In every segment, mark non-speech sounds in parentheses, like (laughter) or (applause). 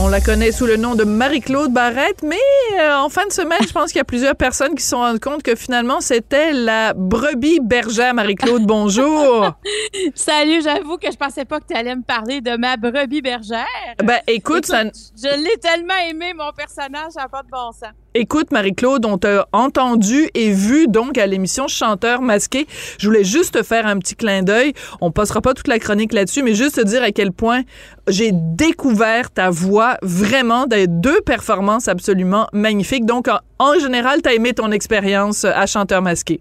On la connaît sous le nom de Marie-Claude Barrette, mais euh, en fin de semaine, je pense qu'il y a plusieurs personnes qui se sont rendues compte que finalement, c'était la brebis bergère. Marie-Claude, bonjour. (laughs) Salut, j'avoue que je pensais pas que tu allais me parler de ma brebis bergère. Ben, écoute, ça... je l'ai tellement aimé, mon personnage, ça n'a pas de bon sens. Écoute, Marie-Claude, on t'a entendu et vu donc à l'émission Chanteur masqué. Je voulais juste te faire un petit clin d'œil. On passera pas toute la chronique là-dessus, mais juste te dire à quel point j'ai découvert ta voix vraiment des deux performances absolument magnifiques. Donc, en, général, tu as aimé ton expérience à Chanteur masqué.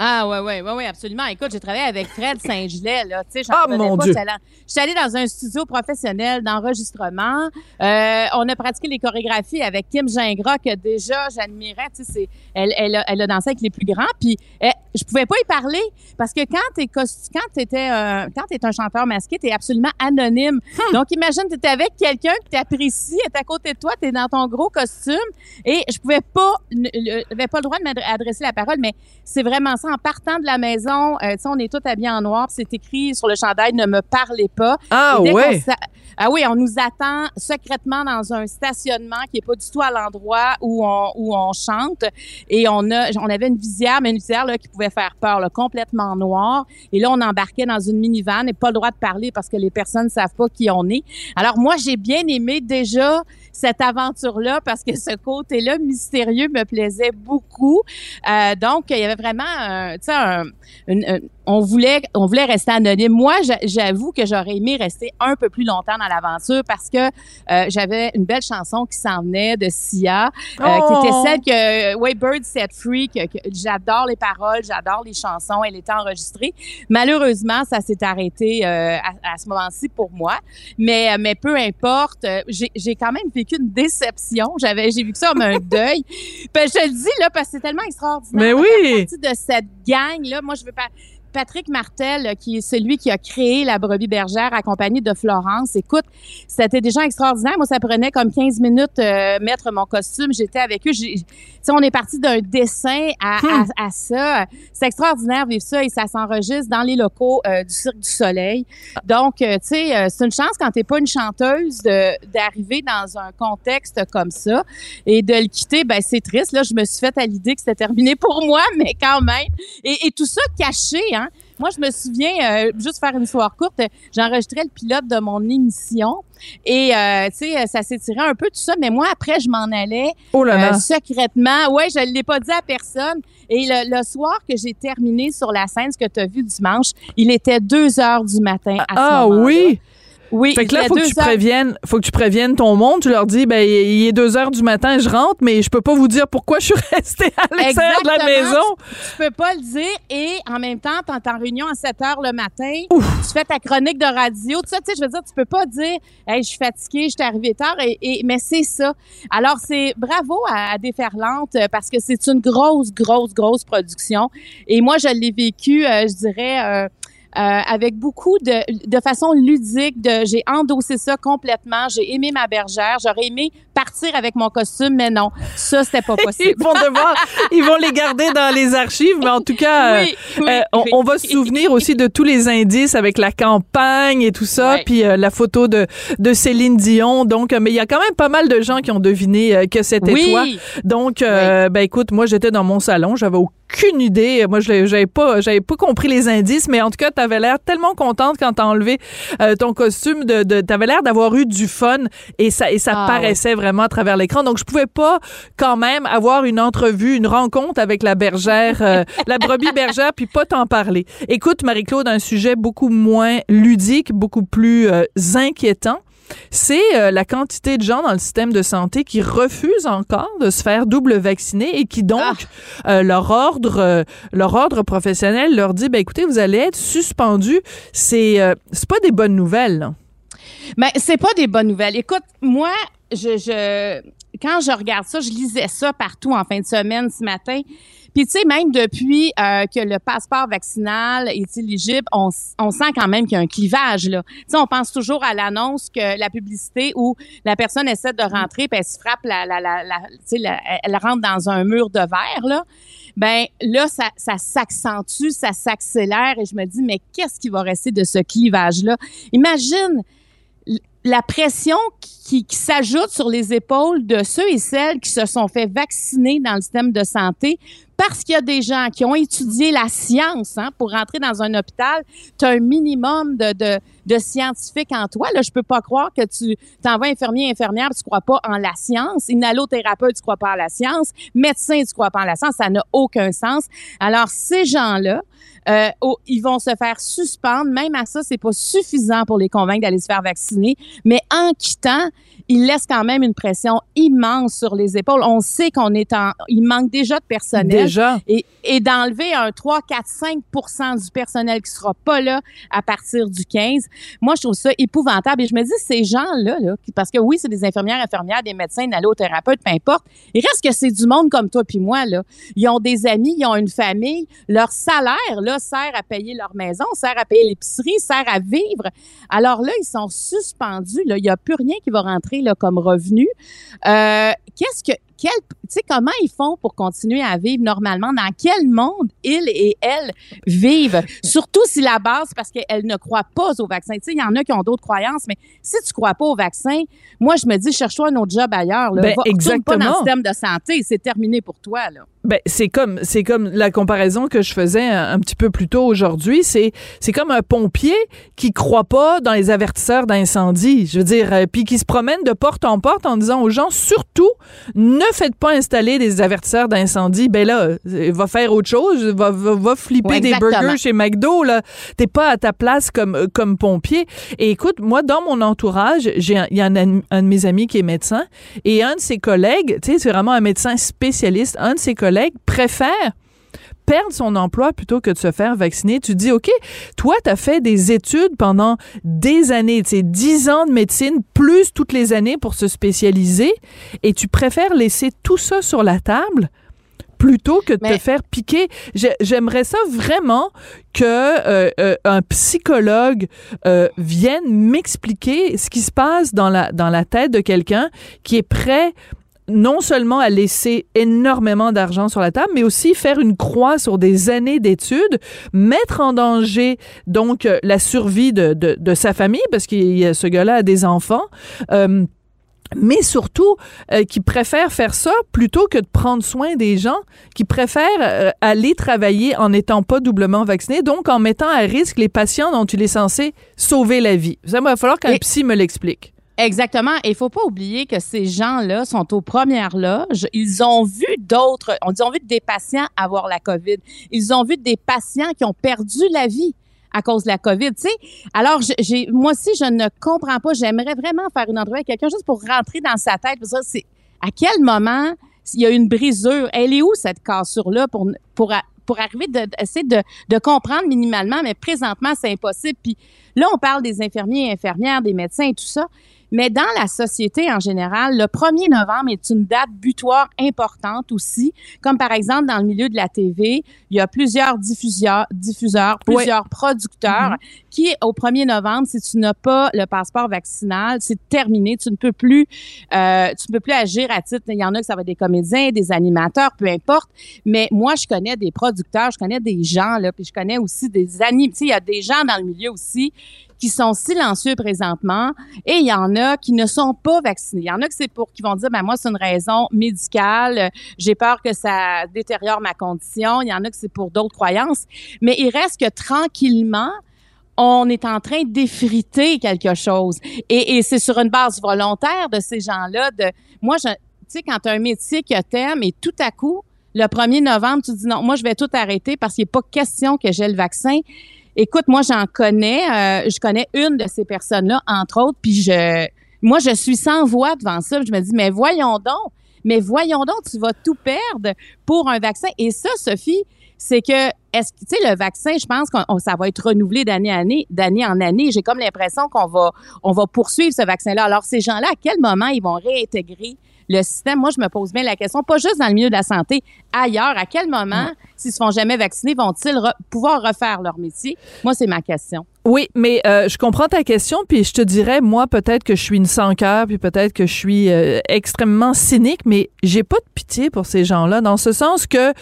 Ah ouais, ouais, ouais, ouais, absolument. Écoute, j'ai travaillé avec Fred Saint-Gelais, là. Tu sais, Ah, mon Dieu. Je suis allée dans un studio professionnel d'enregistrement. Euh, on a pratiqué les chorégraphies avec Kim Gingras, que déjà j'admirais. Tu sais, elle, elle, a, elle a dansé avec les plus grands. Puis, eh, je pouvais pas y parler parce que quand t'es quand t'étais un, quand t'es un chanteur masqué, t'es absolument anonyme. Donc, imagine, t'étais avec quelqu'un que t'apprécies, est à côté de toi, t'es dans ton gros costume et je pouvais pas, j'avais pas le droit de m'adresser la parole, mais c'est vraiment ça. En partant de la maison, euh, tu sais, on est tous habillés en noir, c'est écrit sur le chandail ne me parlez pas. Ah ouais. Ah oui, on nous attend secrètement dans un stationnement qui est pas du tout à l'endroit où on où on chante et on a on avait une visière mais une visière là qui pouvait faire peur, là, complètement noire et là on embarquait dans une minivan et pas le droit de parler parce que les personnes savent pas qui on est. Alors moi j'ai bien aimé déjà cette aventure-là parce que ce côté-là mystérieux me plaisait beaucoup. Euh, donc, il y avait vraiment, un- tu sais, un- une- un- on voulait, on voulait rester anonyme. Moi, j'a- j'avoue que j'aurais aimé rester un peu plus longtemps dans l'aventure parce que euh, j'avais une belle chanson qui s'en venait de Sia, euh, qui était Oh. celle que Way Bird Set Free, que, que j'adore les paroles, j'adore les chansons, elle était enregistrée. Malheureusement, ça s'est arrêté euh, à, à ce moment-ci pour moi. Mais, mais peu importe, euh, j'ai j'ai quand même vécu une déception. J'avais, j'ai vu que ça comme un (laughs) deuil. Ben, je le dis là parce que c'est tellement extraordinaire. Mais oui. de cette gang là. Moi, je veux pas. Patrick Martel, euh, qui est celui qui a créé la brebis bergère accompagné de Florence. Écoute, c'était des gens extraordinaires. Moi, ça prenait comme 15 minutes euh, mettre mon costume. J'étais avec eux. On est parti d'un dessin à, Hmm. à, à ça. C'est extraordinaire vivre ça et ça s'enregistre dans les locaux euh, du Cirque du Soleil. Donc, euh, tu sais, euh, c'est une chance quand t'es pas une chanteuse de- d'arriver dans un contexte comme ça et de le quitter. Ben, c'est triste. Là, je me suis fait à l'idée que c'était terminé pour moi, (laughs) mais quand même. Et, et tout ça caché, hein? Moi, je me souviens, euh, juste faire une histoire courte, j'enregistrais le pilote de mon émission et, euh, tu sais, ça s'étirait un peu tout ça, mais moi, après, je m'en allais Oh là là. euh, secrètement. Ouais, je ne l'ai pas dit à personne. Et le, le soir que j'ai terminé sur la scène, ce que tu as vu dimanche, il était 2 heures du matin à ce ah moment-là. oui? Oui. Fait que là, il faut que tu heures- préviennes, faut que tu préviennes ton monde. Tu leur dis, ben, il est deux heures du matin, je rentre, mais je peux pas vous dire pourquoi je suis (laughs) restée à l'extérieur de la maison. Tu peux pas le dire et en même temps, tu en réunion à 7 heures le matin. Tu fais ta chronique de radio. Tout ça, tu sais, je veux dire, tu peux pas dire, hey, je suis fatiguée, je suis arrivée tard. Et, et- mais c'est ça. Alors, c'est bravo à, à Déferlante euh, parce que c'est une grosse, grosse, grosse production. Et moi, je l'ai vécu, euh, je dirais, euh, avec beaucoup de, de façon ludique. De, j'ai endossé ça complètement. J'ai aimé ma bergère. J'aurais aimé partir avec mon costume, mais non, ça, c'était pas (laughs) Ils possible. vont devoir, ils vont les garder dans les archives, mais en tout cas, euh, Oui, euh, on, oui. on va se souvenir aussi de tous les indices avec la campagne et tout ça, puis euh, la photo de, de Céline Dion. Donc, mais il y a quand même pas mal de gens qui ont deviné que c'était toi. Donc, ben écoute, moi j'étais dans mon salon, j'avais aucune idée. Moi, je j'avais pas, j'avais pas compris les indices, mais en tout cas, t'avais l'air tellement contente quand t'as enlevé ton costume. De, de t'avais l'air d'avoir eu du fun et ça et ça Ah, paraissait vraiment à travers l'écran. Donc, je pouvais pas quand même avoir une entrevue, une rencontre avec la bergère, euh, la brebis bergère, puis pas t'en parler. Écoute, Marie-Claude, un sujet beaucoup moins ludique, beaucoup plus euh, inquiétant c'est euh, la quantité de gens dans le système de santé qui refusent encore de se faire double vacciner et qui donc euh, leur ordre euh, leur ordre professionnel leur dit ben écoutez vous allez être suspendu c'est c'est pas des bonnes nouvelles là. Mais c'est pas des bonnes nouvelles. Écoute, moi, je, je quand je regarde ça, je lisais ça partout en fin de semaine ce matin. Puis tu sais, même depuis euh, que le passeport vaccinal est éligible, on, on sent quand même qu'il y a un clivage là. Tu sais, on pense toujours à l'annonce que la publicité où la personne essaie de rentrer, puis elle se frappe, la, la, la, la tu sais, elle rentre dans un mur de verre là. Ben là, ça, ça s'accentue, ça s'accélère, et je me dis, mais qu'est-ce qui va rester de ce clivage là Imagine la pression qui, s'ajoute sur les épaules de ceux et celles qui se sont fait vacciner dans le système de santé parce qu'il y a des gens qui ont étudié la science hein, pour rentrer dans un hôpital. Tu as un minimum de, de, de scientifique en toi. Là, je peux pas croire que tu t'envoies infirmier, infirmière, tu crois pas en la science. Inhalothérapeute, tu crois pas en la science. Médecin, tu crois pas en la science. Ça n'a aucun sens. Alors, ces gens-là, euh, ils vont se faire suspendre. Même à ça, c'est pas suffisant pour les convaincre d'aller se faire vacciner. Mais en quittant, ils laissent quand même une pression immense sur les épaules. On sait qu'on est en, il manque déjà de personnel. Et, et d'enlever un 3, 4, 5% du personnel qui sera pas là à partir du 15, moi, je trouve ça épouvantable. Et je me dis, ces gens-là, là, parce que oui, c'est des infirmières, infirmières, des médecins, des allothérapeutes, peu importe, il reste que c'est du monde comme toi puis moi, là. Ils ont des amis, ils ont une famille. Leur salaire, là, sert à payer leur maison, sert à payer l'épicerie, sert à vivre. Alors là, ils sont suspendus. Là. Il n'y a plus rien qui va rentrer là, comme revenu. Euh, Qu'est-ce que. Quel, comment ils font pour continuer à vivre normalement? Dans quel monde ils et elles vivent? (laughs) Surtout si la base, parce qu'elles ne croient pas au vaccin. Tu sais, il y en a qui ont d'autres croyances, mais si tu crois pas au vaccin, moi, je me dis, cherche-toi un autre job ailleurs. Là. Ben, Va- retourne pas dans le exactement. système de santé. C'est terminé pour toi, là. Ben, c'est comme c'est comme la comparaison que je faisais un, un petit peu plus tôt aujourd'hui, c'est c'est comme un pompier qui croit pas dans les avertisseurs d'incendie, je veux dire euh, puis qui se promène de porte en porte en disant aux gens surtout ne faites pas installer des avertisseurs d'incendie. Ben là, euh, va faire autre chose, va va, va flipper Ouais, des burgers chez McDo là, t'es pas à ta place comme euh, comme pompier. Et écoute, moi dans mon entourage, j'ai il y a un, un de mes amis qui est médecin et un de ses collègues, tu sais, c'est vraiment un médecin spécialiste, un de ses collègues préfère perdre son emploi plutôt que de se faire vacciner. Tu dis, OK, toi, tu as fait des études pendant des années, tu sais, 10 ans de médecine, plus toutes les années pour se spécialiser, et tu préfères laisser tout ça sur la table plutôt que de te faire piquer. J'ai- J'aimerais ça vraiment que euh, euh, un psychologue euh, vienne m'expliquer ce qui se passe dans la dans la tête de quelqu'un qui est prêt non seulement à laisser énormément d'argent sur la table, mais aussi faire une croix sur des années d'études, mettre en danger donc euh, la survie de, de, de sa famille, parce que ce gars-là a des enfants. Euh, mais surtout euh, qui préfèrent faire ça plutôt que de prendre soin des gens, qui préfèrent euh, aller travailler en n'étant pas doublement vaccinés, donc en mettant à risque les patients dont il est censé sauver la vie. Ça va falloir qu'un psy me l'explique. Exactement. Et il faut pas oublier que ces gens-là sont aux premières loges. Ils ont vu d'autres, on dit, ont vu des patients avoir la COVID. Ils ont vu des patients qui ont perdu la vie à cause de la COVID, tu sais. Alors, moi aussi, je ne comprends pas. J'aimerais vraiment faire une entrevue avec quelqu'un juste pour rentrer dans sa tête. Pour dire, c'est à quel moment il y a une brisure? Elle est où cette cassure-là pour, pour, pour arriver de, essayer de, de comprendre minimalement, mais présentement, c'est impossible. Puis là, on parle des infirmiers et infirmières, des médecins et tout ça. Mais dans la société en général, le 1er novembre est une date butoir importante aussi. Comme par exemple, dans le milieu de la TV, il y a plusieurs diffuseurs, plusieurs producteurs qui, au 1er novembre, si tu n'as pas le passeport vaccinal, c'est terminé. Tu ne peux plus, euh, tu ne peux plus agir à titre. Il y en a que ça va être des comédiens, des animateurs, peu importe. Mais moi, je connais des producteurs, je connais des gens, là, puis je connais aussi des sais, il y a des gens dans le milieu aussi qui sont silencieux présentement et il y en qui ne sont pas vaccinés. Il y en a qui vont dire ben moi c'est une raison médicale, j'ai peur que ça détériore ma condition. Il y en a que c'est pour d'autres croyances, mais il reste que tranquillement on est en train d'effriter quelque chose et, c'est sur une base volontaire de ces gens-là moi tu sais quand tu as un métier que t'aimes et tout à coup le 1er novembre tu dis non moi je vais tout arrêter parce qu'il n'est pas question que j'ai le vaccin Écoute, moi, j'en connais. euh, je connais une de ces personnes-là, entre autres. Puis je, moi, je suis sans voix devant ça. Je me dis, mais voyons donc, mais voyons donc, tu vas tout perdre pour un vaccin. Et ça, Sophie, c'est que est-ce tu sais le vaccin, je pense que ça va être renouvelé d'année en année, d'année en année. J'ai comme l'impression qu'on va on va poursuivre ce vaccin-là. Alors ces gens-là, à quel moment ils vont réintégrer le système, moi, je me pose bien la question, pas juste dans le milieu de la santé, ailleurs, à quel moment, s'ils se font jamais vacciner, vont-ils pouvoir refaire leur métier? Moi, c'est ma question. Oui, mais euh, je comprends ta question, puis je te dirais, moi, peut-être que je suis une sans cœur, puis peut-être que je suis euh, extrêmement cynique, mais j'ai pas de pitié pour ces gens-là, dans ce sens que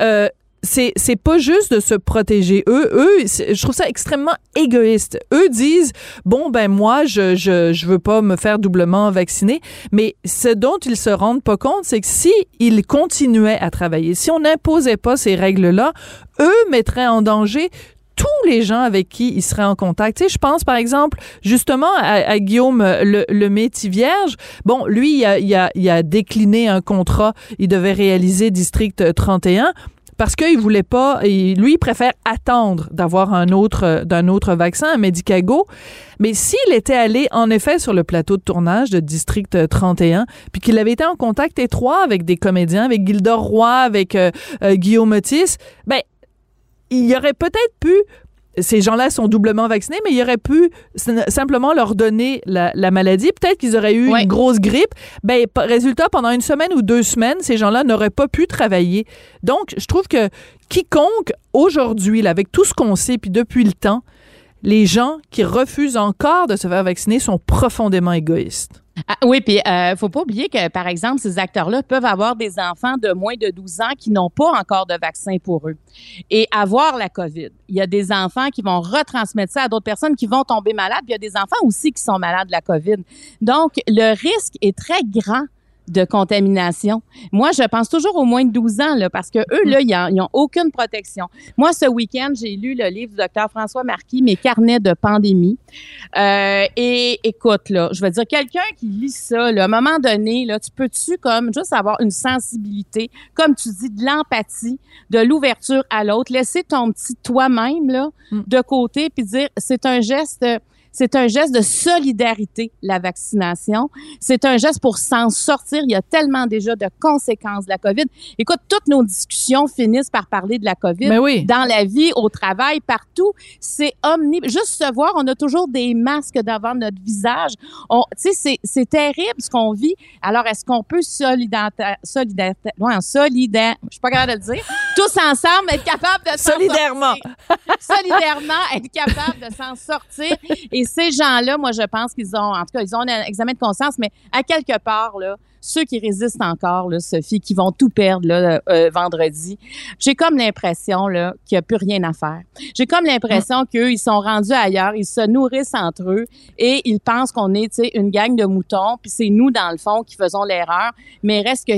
euh, c'est c'est pas juste de se protéger eux eux je trouve ça extrêmement égoïste eux disent bon ben moi je je je veux pas me faire doublement vacciner mais ce dont ils se rendent pas compte c'est que si ils continuaient à travailler si on n'imposait pas ces règles là eux mettraient en danger tous les gens avec qui ils seraient en contact. Tu sais, je pense par exemple justement à, Guillaume le, le métier vierge. Bon, lui, il a, il, a, il a décliné un contrat. Il devait réaliser District 31 parce qu'il voulait pas, lui, il préfère attendre d'avoir un autre, d'un autre vaccin, un Medicago. Mais s'il était allé, en effet, sur le plateau de tournage de District 31, puis qu'il avait été en contact étroit avec des comédiens, avec Gilda Roy, avec euh, euh, Guillaume Otis, ben, il aurait peut-être pu ces gens-là sont doublement vaccinés, mais il aurait pu simplement leur donner la, maladie. Peut-être qu'ils auraient eu une grosse grippe. Ben, résultat, pendant une semaine ou deux semaines, ces gens-là n'auraient pas pu travailler. Donc, je trouve que quiconque aujourd'hui, avec tout ce qu'on sait, puis depuis le temps, les gens qui refusent encore de se faire vacciner sont profondément égoïstes. Ah, oui, puis euh, faut pas oublier que, par exemple, ces acteurs-là peuvent avoir des enfants de moins de 12 ans qui n'ont pas encore de vaccin pour eux et avoir la COVID. Il y a des enfants qui vont retransmettre ça à d'autres personnes qui vont tomber malades. Puis il y a des enfants aussi qui sont malades de la COVID. Donc, le risque est très grand de contamination. Moi, je pense toujours aux moins de 12 ans, là, parce que eux, là, ils n'ont aucune protection. Moi, ce week-end, j'ai lu le livre du docteur François Marquis, Mes carnets de pandémie. Euh, et écoute, là, je veux dire, quelqu'un qui lit ça, là, à un moment donné, là, tu peux-tu comme juste avoir une sensibilité, comme tu dis, de l'empathie, de l'ouverture à l'autre, laisser ton petit toi-même, là, mm. de côté, puis dire, c'est un geste c'est un geste de solidarité, la vaccination. C'est un geste pour s'en sortir. Il y a tellement déjà de conséquences de la COVID. Écoute, toutes nos discussions finissent par parler de la COVID. Mais oui. Dans la vie, au travail, partout. C'est omni. Juste se voir, on a toujours des masques devant notre visage. Tu sais, c'est terrible ce qu'on vit. Alors, est-ce qu'on peut solidarité, solidarité, solidaire, je suis pas capable de le dire, tous ensemble être capable de s'en Solidairement. Solidairement être capable de s'en sortir. Et ces gens-là, moi, je pense qu'ils ont, en tout cas, ils ont un examen de conscience, mais à quelque part, là, ceux qui résistent encore, là, Sophie, qui vont tout perdre là, euh, vendredi, j'ai comme l'impression là qu'il n'y a plus rien à faire. J'ai comme l'impression mm. qu'eux, ils sont rendus ailleurs, ils se nourrissent entre eux et ils pensent qu'on est, une gang de moutons, puis c'est nous, dans le fond, qui faisons l'erreur. Mais reste que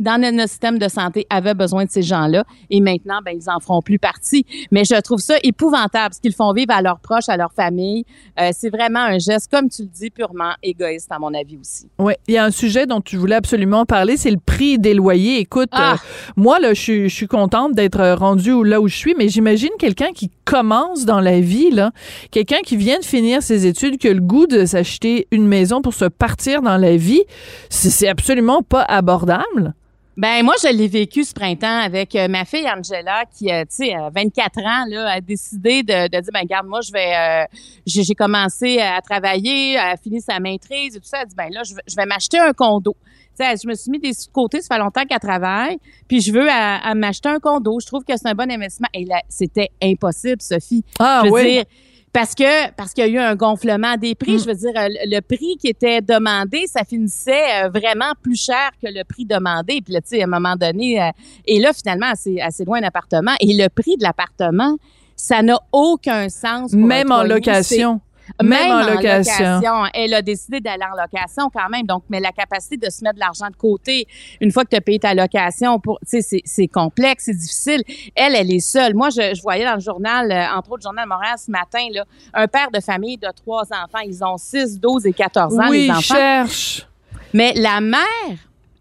dans notre système de santé avait besoin de ces gens-là et maintenant, ben, ils en feront plus partie. Mais je trouve ça épouvantable ce qu'ils font vivre à leurs proches, à leur famille. Euh, c'est vraiment un geste, comme tu le dis, purement égoïste à mon avis aussi. Oui, il y a un sujet dont tu voulais absolument parler, c'est le prix des loyers. Écoute, ah! euh, moi là, je, suis contente d'être rendue là où je suis, mais j'imagine quelqu'un qui commence dans la vie là, quelqu'un qui vient de finir ses études, qui a le goût de s'acheter une maison pour se partir dans la vie, c'est absolument pas abordable. Ben moi, je l'ai vécu ce printemps avec euh, ma fille Angela qui, euh, tu sais, 24 ans, là, a décidé de, de dire, ben regarde, moi, je vais, euh, j'ai commencé à travailler, à finir sa maîtrise et tout ça. Elle dit, ben là, je vais, je vais m'acheter un condo. Tu sais, je me suis mis des côtés, ça fait longtemps qu'elle travaille, puis je veux à, m'acheter un condo. Je trouve que c'est un bon investissement. Et là, c'était impossible, Sophie. Ah je veux oui. Dire, parce que parce qu'il y a eu un gonflement des prix. Mm. Je veux dire, euh, le prix qui était demandé, ça finissait euh, vraiment plus cher que le prix demandé. Puis là, tu sais, à un moment donné, euh, et là, finalement, c'est assez loin d'appartement. Et le prix de l'appartement, ça n'a aucun sens. Même en location. Même, en, location. Elle a décidé d'aller en location quand même. Donc, mais la capacité de se mettre de l'argent de côté une fois que tu as payé ta location, pour, c'est, c'est complexe, c'est difficile. Elle, elle est seule. Moi, je, je voyais dans le journal, euh, entre autres, le journal Montréal ce matin, là, un père de famille de trois enfants. Ils ont 6, 12 et 14 ans, oui, les enfants. cherche. Mais la mère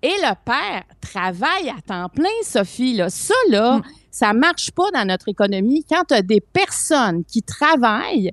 et le père travaillent à temps plein, Sophie. Là. Ça, là, mm. ça marche pas dans notre économie. Quand tu as des personnes qui travaillent,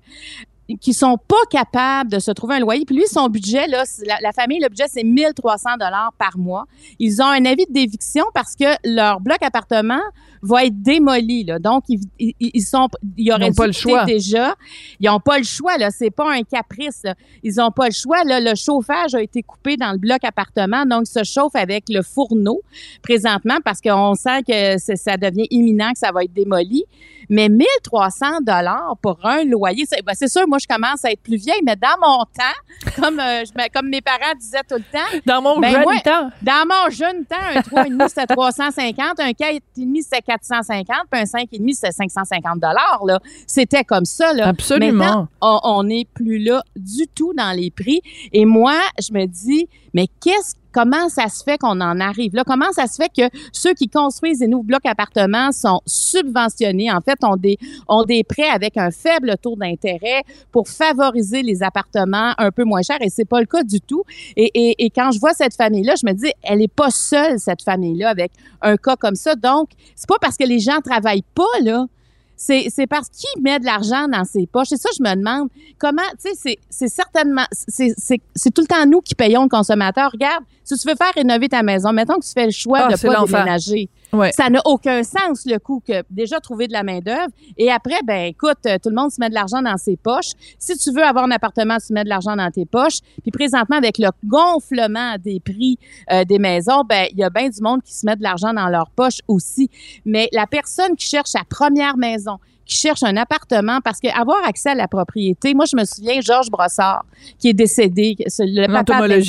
qui sont pas capables de se trouver un loyer. Puis lui, son budget, là, la, la, famille, le budget, c'est 1300 dollars par mois. Ils ont un avis d'éviction parce que leur bloc appartement va être démoli. Là. Donc, ils, ils, sont, ils auraient pas le choix. déjà. Ils n'ont pas le choix. Là. C'est pas un caprice. Ils n'ont pas le choix. Là. Le chauffage a été coupé dans le bloc appartement, donc ils se chauffent avec le fourneau présentement parce qu'on sent que ça devient imminent que ça va être démoli. Mais 1300 dollars pour un loyer, ben, c'est sûr, moi, je commence à être plus vieille, mais dans mon temps, comme, euh, je, comme mes parents disaient tout le temps. Dans mon ben, jeune temps. Dans mon jeune temps, un 3,5 c'était 350, un 4,5 c'était 450, puis un 5,5 c'était 550 dollars. C'était comme ça. Là. Absolument. Maintenant, on n'est plus là du tout dans les prix. Et moi, je me dis, mais qu'est-ce comment ça se fait qu'on en arrive là? Comment ça se fait que ceux qui construisent des nouveaux blocs appartements sont subventionnés, en fait, ont des, des prêts avec un faible taux d'intérêt pour favoriser les appartements un peu moins chers et c'est pas le cas du tout. Et, et, et quand je vois cette famille-là, je me dis, elle est pas seule, cette famille-là, avec un cas comme ça. Donc, c'est pas parce que les gens travaillent pas, là, c'est, parce qu'il met de l'argent dans ses poches. C'est ça, je me demande comment, tu sais, c'est, certainement, c'est, tout le temps nous qui payons le consommateur. Regarde, si tu veux faire rénover ta maison, mettons que tu fais le choix Ah, de c'est pas déménager. Ça n'a aucun sens, le coût que déjà trouver de la main-d'œuvre. Et après, ben écoute, euh, tout le monde se met de l'argent dans ses poches. Si tu veux avoir un appartement, tu mets de l'argent dans tes poches. Puis présentement, avec le gonflement des prix euh, des maisons, ben il y a bien du monde qui se met de l'argent dans leurs poches aussi. Mais la personne qui cherche sa première maison, qui cherche un appartement parce que avoir accès à la propriété, moi je me souviens Georges Brossard qui est décédé, le papa de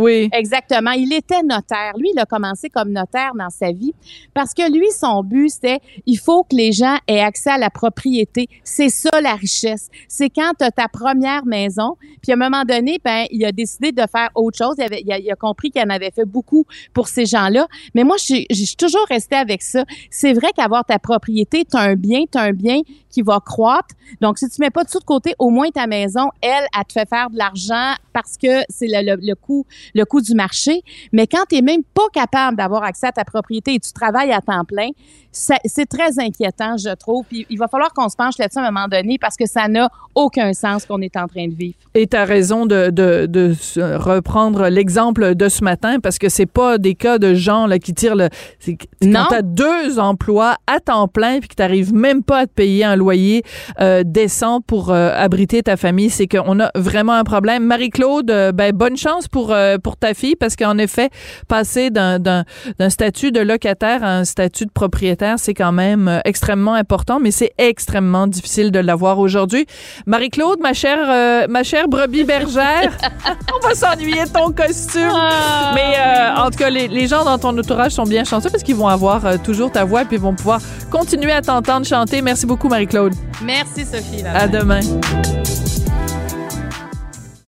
oui. Exactement. Il était notaire. Lui, il a commencé comme notaire dans sa vie parce que lui, son but, c'était il faut que les gens aient accès à la propriété. C'est ça la richesse. C'est quand tu as ta première maison. Puis à un moment donné, ben, il a décidé de faire autre chose. Il, avait, il, a, il a compris qu'il en avait fait beaucoup pour ces gens-là. Mais moi, je suis- toujours restée avec ça. C'est vrai qu'avoir ta propriété, tu un bien, tu un bien qui va croître. Donc, si tu mets pas tout de côté, au moins ta maison, elle, elle te fait faire de l'argent parce que c'est le, le, le coût le coût du marché. Mais quand tu n'es même pas capable d'avoir accès à ta propriété et tu travailles à temps plein, c'est très inquiétant, je trouve. Puis il va falloir qu'on se penche là-dessus à un moment donné parce que ça n'a aucun sens qu'on est en train de vivre. Et tu as raison de, de, de reprendre l'exemple de ce matin parce que c'est pas des cas de gens là, qui tirent le. Quand tu as deux emplois à temps plein puis que tu n'arrives même pas à te payer un loyer euh, décent pour euh, abriter ta famille, c'est qu'on a vraiment un problème. Marie-Claude, euh, ben, bonne chance pour, pour ta fille parce qu'en effet, passer d'un statut de locataire à un statut de propriétaire, c'est quand même extrêmement important, mais c'est extrêmement difficile de l'avoir aujourd'hui. Marie-Claude, ma chère, ma chère brebis bergère, (laughs) on va s'ennuyer de ton costume. Mais euh, en tout cas, les, les gens dans ton entourage sont bien chanceux parce qu'ils vont avoir toujours ta voix et puis ils vont pouvoir continuer à t'entendre chanter. Merci beaucoup, Marie-Claude. Merci, Sophie. À demain.